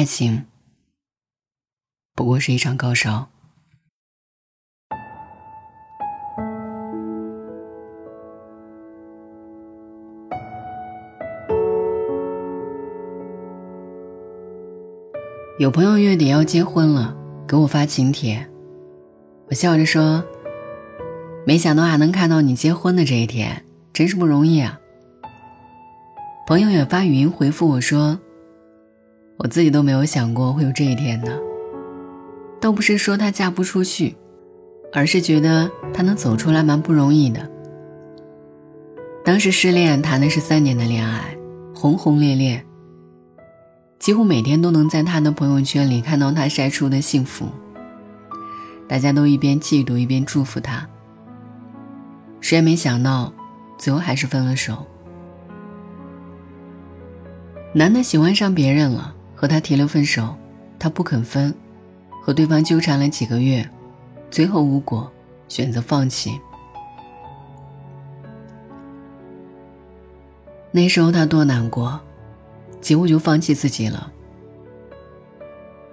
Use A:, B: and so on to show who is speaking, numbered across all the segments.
A: 爱情不过是一场高烧。有朋友月底要结婚了，给我发请帖，我笑着说：“没想到还能看到你结婚的这一天，真是不容易啊。”朋友也发语音回复我说：“我自己都没有想过会有这一天的，倒不是说她嫁不出去，而是觉得她能走出来蛮不容易的。当时失恋谈的是三年的恋爱，轰轰烈烈。”几乎每天都能在他的朋友圈里看到他晒出的幸福，大家都一边嫉妒一边祝福他。谁也没想到，最后还是分了手。男的喜欢上别人了，和他提了分手，他不肯分，和对方纠缠了几个月，最后无果，选择放弃。那时候他多难过。几乎就放弃自己了，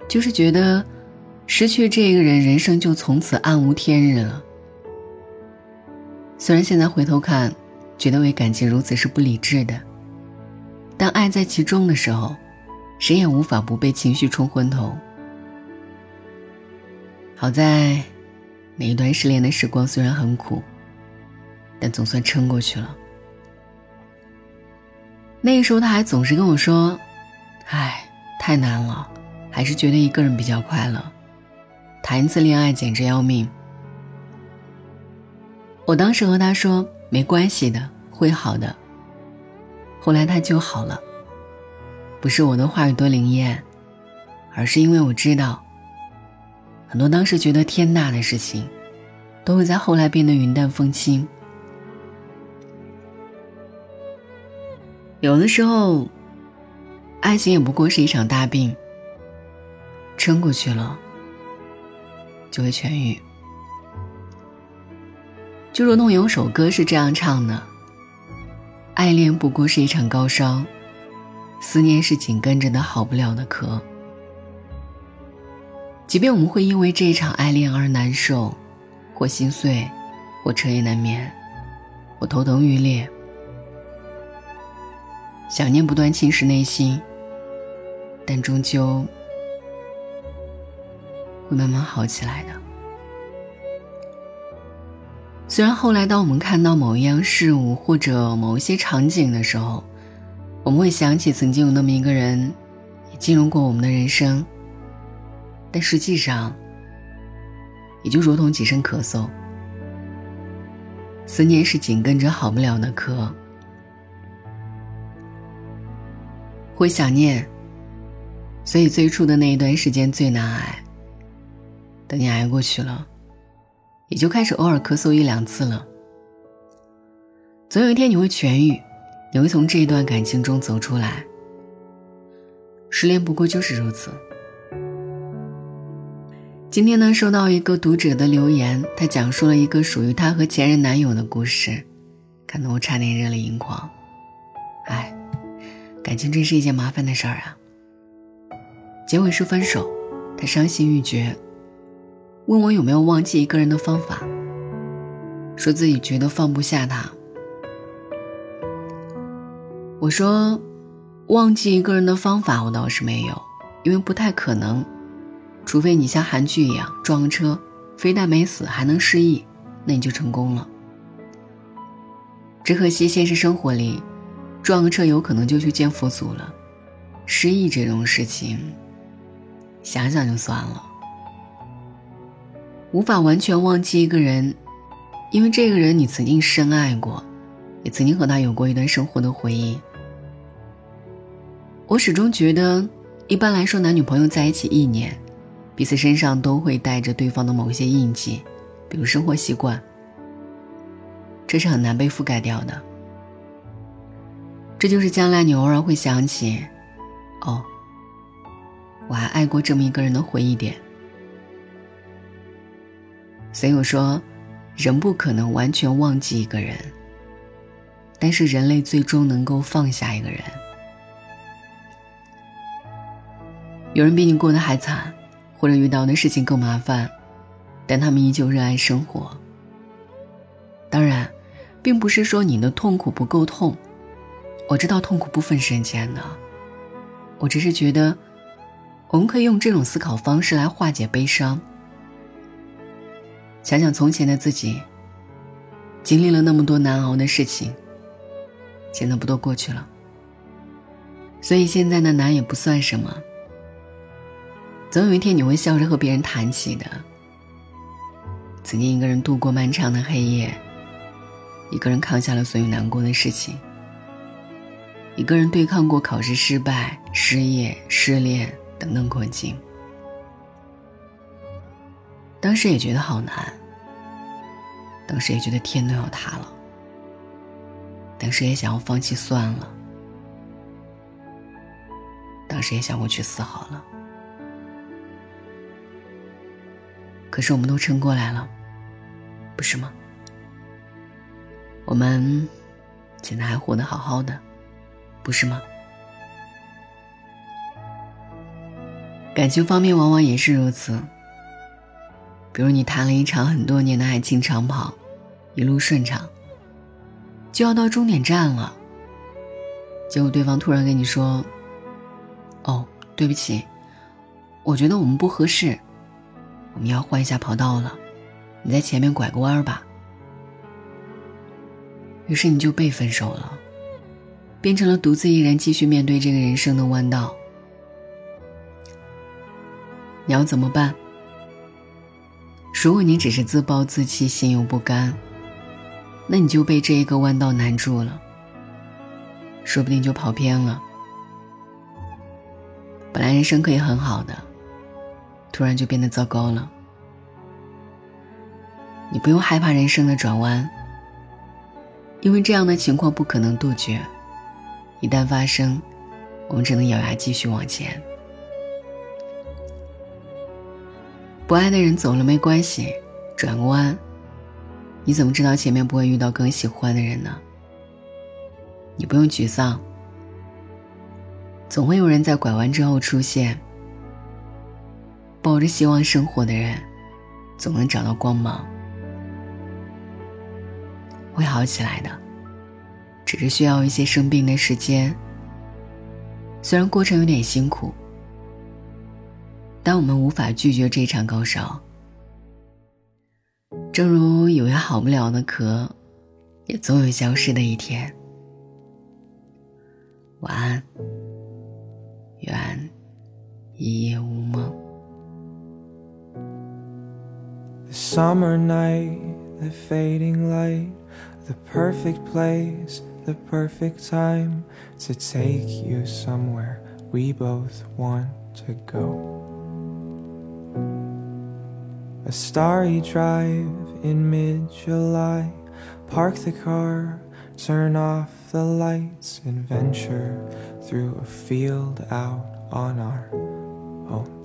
A: 就是觉得失去这个人，人生就从此暗无天日了。虽然现在回头看，觉得为感情如此是不理智的，但爱在其中的时候，谁也无法不被情绪冲昏头。好在，那一段失恋的时光虽然很苦，但总算撑过去了。那个时候他还总是跟我说：“唉，太难了，还是觉得一个人比较快乐。谈一次恋爱简直要命。”我当时和他说：“没关系的，会好的。”后来他就好了，不是我的话语多灵验，而是因为我知道，很多当时觉得天大的事情，都会在后来变得云淡风轻。有的时候，爱情也不过是一场大病，撑过去了，就会痊愈。就如同有首歌是这样唱的：“爱恋不过是一场高烧，思念是紧跟着的好不了的壳。”即便我们会因为这一场爱恋而难受，或心碎，或彻夜难眠，或头疼欲裂。想念不断侵蚀内心，但终究会慢慢好起来的。虽然后来，当我们看到某一样事物或者某一些场景的时候，我们会想起曾经有那么一个人，也进入过我们的人生，但实际上，也就如同几声咳嗽，思念是紧跟着好不了的咳。会想念，所以最初的那一段时间最难挨。等你挨过去了，也就开始偶尔咳嗽一两次了。总有一天你会痊愈，你会从这一段感情中走出来。失恋不过就是如此。今天呢，收到一个读者的留言，他讲述了一个属于他和前任男友的故事，看得我差点热泪盈眶。哎。感情真是一件麻烦的事儿啊。结尾是分手，他伤心欲绝，问我有没有忘记一个人的方法，说自己觉得放不下他。我说，忘记一个人的方法我倒是没有，因为不太可能，除非你像韩剧一样撞车，非但没死还能失忆，那你就成功了。只可惜现实生活里。撞个车有可能就去见佛祖了，失忆这种事情，想想就算了。无法完全忘记一个人，因为这个人你曾经深爱过，也曾经和他有过一段生活的回忆。我始终觉得，一般来说男女朋友在一起一年，彼此身上都会带着对方的某些印记，比如生活习惯，这是很难被覆盖掉的。这就是将来你偶尔会想起，哦，我还爱过这么一个人的回忆点。所以我说，人不可能完全忘记一个人，但是人类最终能够放下一个人。有人比你过得还惨，或者遇到的事情更麻烦，但他们依旧热爱生活。当然，并不是说你的痛苦不够痛，我知道痛苦不分深浅的，我只是觉得，我们可以用这种思考方式来化解悲伤。想想从前的自己，经历了那么多难熬的事情，现在不都过去了？所以现在的难也不算什么。总有一天你会笑着和别人谈起的。曾经一个人度过漫长的黑夜，一个人扛下了所有难过的事情，一个人对抗过考试失败、失业、失恋等等困境。当时也觉得好难，当时也觉得天都要塌了，当时也想要放弃算了，当时也想过去死好了。可是我们都撑过来了，不是吗？我们现在还活得好好的，不是吗？感情方面往往也是如此。比如你谈了一场很多年的爱情长跑，一路顺畅，就要到终点站了。结果对方突然跟你说：“哦，对不起，我觉得我们不合适，你要换一下跑道了，你在前面拐个弯吧。”于是你就被分手了，变成了独自一人继续面对这个人生的弯道。你要怎么办？如果你只是自暴自弃、心有不甘，那你就被这一个弯道难住了，说不定就跑偏了。本来人生可以很好的，突然就变得糟糕了。你不用害怕人生的转弯，因为这样的情况不可能杜绝。一旦发生，我们只能咬牙继续往前。不爱的人走了没关系，转个弯。你怎么知道前面不会遇到更喜欢的人呢？你不用沮丧，总会有人在拐弯之后出现。抱着希望生活的人，总能找到光芒。会好起来的，只是需要一些生病的时间。虽然过程有点辛苦。但我们无法拒绝这场高烧，正如有些好不了的咳，也总有消失的一天。晚安，愿一夜无梦。
B: The summer night, the fading light, the perfect place, the perfect time to take you somewhere we both want to go. A starry drive in mid July. Park the car, turn off the lights, and venture through a field out on our own.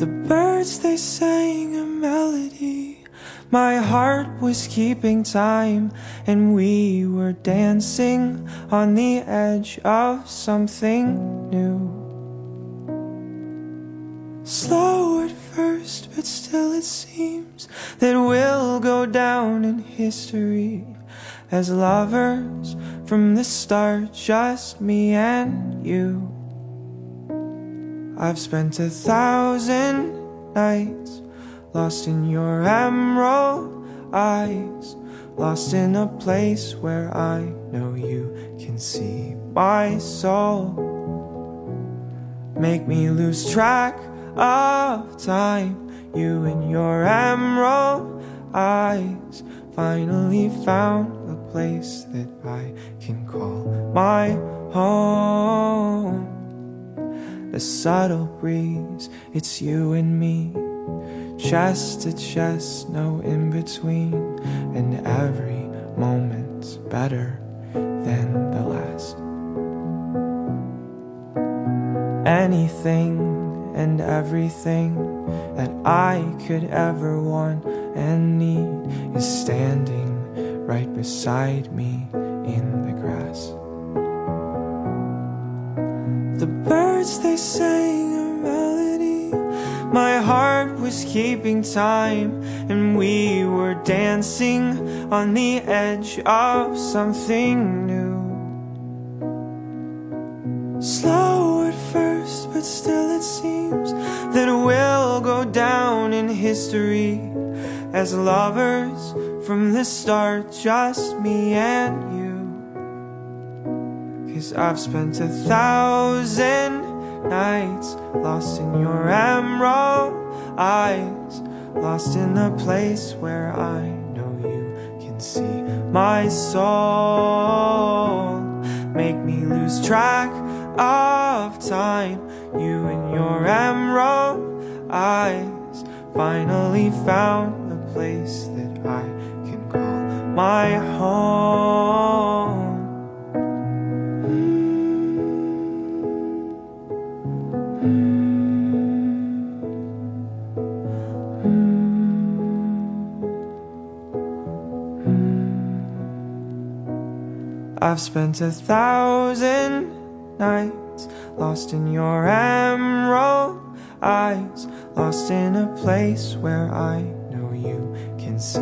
B: The birds they sang a melody. My heart was keeping time, and we were dancing on the edge of something new. Slow at first, but still it seems that we'll go down in history as lovers from the start, just me and you. I've spent a thousand nights lost in your emerald eyes, lost in a place where I know you can see my soul. Make me lose track of time. You and your emerald eyes finally found a place that I can call my home. The subtle breeze, it's you and me. Chest to chest, no in between. And every moment's better than the last. Anything and everything that I could ever want and need is standing right beside me in the grass. The birds they sang a melody. My heart was keeping time, and we were dancing on the edge of something new. Slow at first, but still it seems that we'll go down in history as lovers from the start, just me and you. Cause I've spent a thousand nights lost in your emerald eyes, lost in the place where I know you can see my soul. Make me lose track of time, you and your emerald eyes finally found a place that I can call my home. I've spent a thousand nights lost in your emerald eyes, lost in a place where I know you can see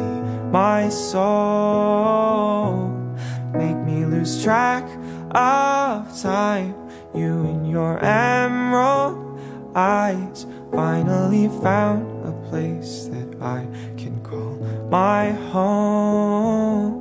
B: my soul. Make me lose track of time, you and your emerald eyes finally found a place that I can call my home.